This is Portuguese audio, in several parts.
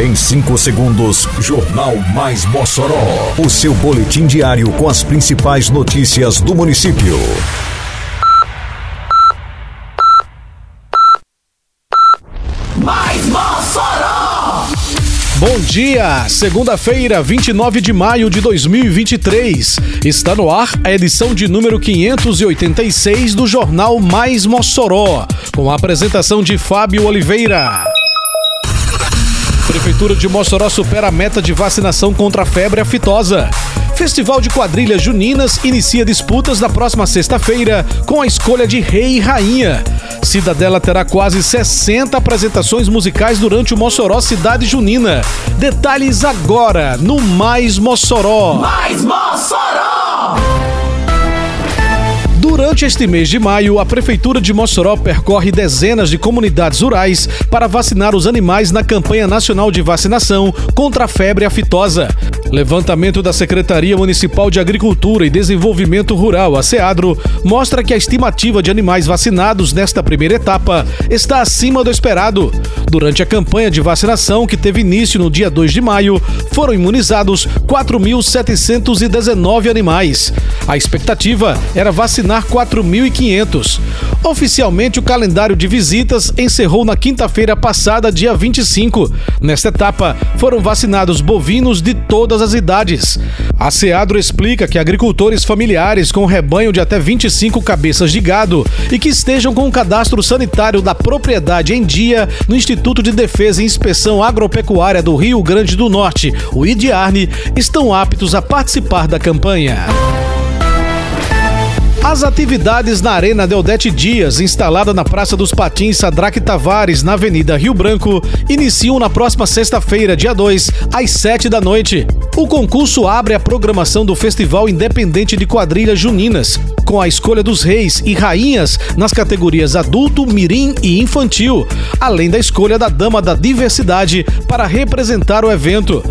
Em 5 segundos, Jornal Mais Mossoró. O seu boletim diário com as principais notícias do município. Mais Mossoró! Bom dia, segunda-feira, 29 de maio de 2023. Está no ar a edição de número 586 do Jornal Mais Mossoró, com a apresentação de Fábio Oliveira. Prefeitura de Mossoró supera a meta de vacinação contra a febre aftosa. Festival de Quadrilhas Juninas inicia disputas na próxima sexta-feira com a escolha de rei e rainha. Cidadela terá quase 60 apresentações musicais durante o Mossoró Cidade Junina. Detalhes agora no Mais Mossoró. Mais Mossoró! Durante este mês de maio, a Prefeitura de Mossoró percorre dezenas de comunidades rurais para vacinar os animais na campanha nacional de vacinação contra a febre aftosa. Levantamento da Secretaria Municipal de Agricultura e Desenvolvimento Rural, a SEADRO, mostra que a estimativa de animais vacinados nesta primeira etapa está acima do esperado. Durante a campanha de vacinação, que teve início no dia 2 de maio, foram imunizados 4.719 animais. A expectativa era vacinar 4.500. Oficialmente, o calendário de visitas encerrou na quinta-feira passada, dia 25. Nesta etapa, foram vacinados bovinos de todas as idades. A Seadro explica que agricultores familiares com rebanho de até 25 cabeças de gado e que estejam com o cadastro sanitário da propriedade em dia no Instituto de Defesa e Inspeção Agropecuária do Rio Grande do Norte, o IDIARNE, estão aptos a participar da campanha. As atividades na Arena Deodete Dias, instalada na Praça dos Patins Sadraque Tavares, na Avenida Rio Branco, iniciam na próxima sexta-feira, dia 2, às 7 da noite. O concurso abre a programação do Festival Independente de Quadrilhas Juninas, com a escolha dos reis e rainhas nas categorias adulto, mirim e infantil, além da escolha da Dama da Diversidade para representar o evento.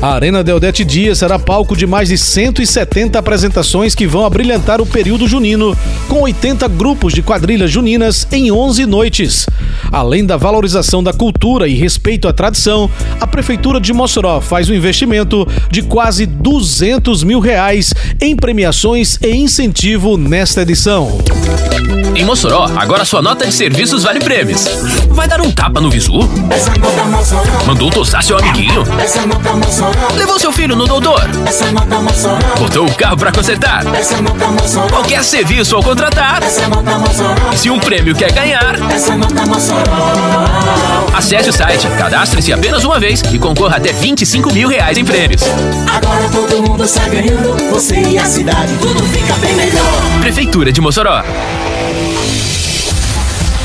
A Arena Deodete Dias será palco de mais de 170 apresentações que vão abrilhantar o período junino, com 80 grupos de quadrilhas juninas em 11 noites. Além da valorização da cultura e respeito à tradição, a Prefeitura de Mossoró faz um investimento de quase 200 mil reais em premiações e incentivo nesta edição. Em Mossoró, agora sua nota de serviços vale prêmios. Vai dar um tapa no visu? Mandou tosar seu amiguinho? Levou seu filho no doutor? Botou o carro para consertar? Qualquer serviço ao contratar? Se um prêmio quer ganhar? Acesse o site, cadastre-se apenas uma vez e concorra até 25 mil reais em prêmios. Agora todo mundo está ganhando, você e a cidade, tudo fica bem melhor. Prefeitura de Mossoró.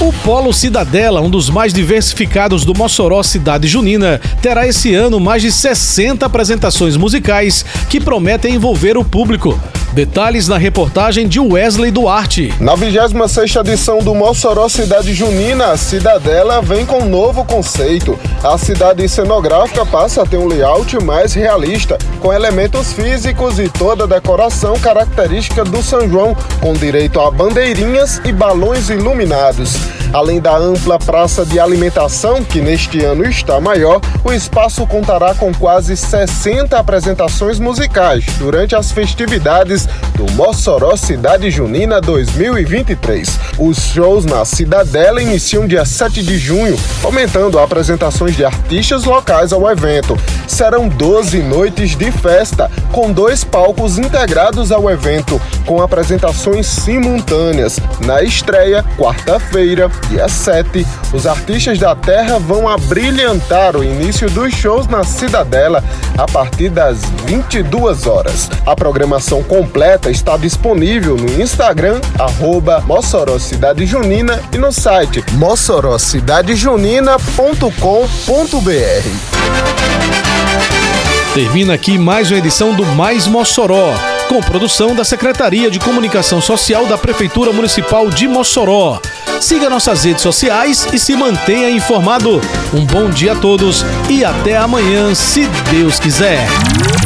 O Polo Cidadela, um dos mais diversificados do Mossoró Cidade Junina, terá esse ano mais de 60 apresentações musicais que prometem envolver o público. Detalhes na reportagem de Wesley Duarte. Na 26 edição do Mossoró Cidade Junina, a Cidadela vem com um novo conceito. A cidade cenográfica passa a ter um layout mais realista, com elementos físicos e toda a decoração característica do São João, com direito a bandeirinhas e balões iluminados. Além da ampla praça de alimentação, que neste ano está maior, o espaço contará com quase 60 apresentações musicais durante as festividades do Mossoró Cidade Junina 2023. Os shows na Cidadela iniciam dia 7 de junho, aumentando apresentações de artistas locais ao evento. Serão 12 noites de festa, com dois palcos integrados ao evento, com apresentações simultâneas. Na estreia, quarta-feira, dia 7, os artistas da terra vão abrilhantar o início dos shows na Cidadela a partir das 22 horas. A programação completa está disponível no Instagram, arroba Mossoró Cidade Junina e no site mossorocidadeJunina.com.br. Termina aqui mais uma edição do Mais Mossoró, com produção da Secretaria de Comunicação Social da Prefeitura Municipal de Mossoró. Siga nossas redes sociais e se mantenha informado. Um bom dia a todos e até amanhã, se Deus quiser.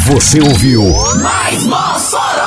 Você ouviu Mais Mossoró!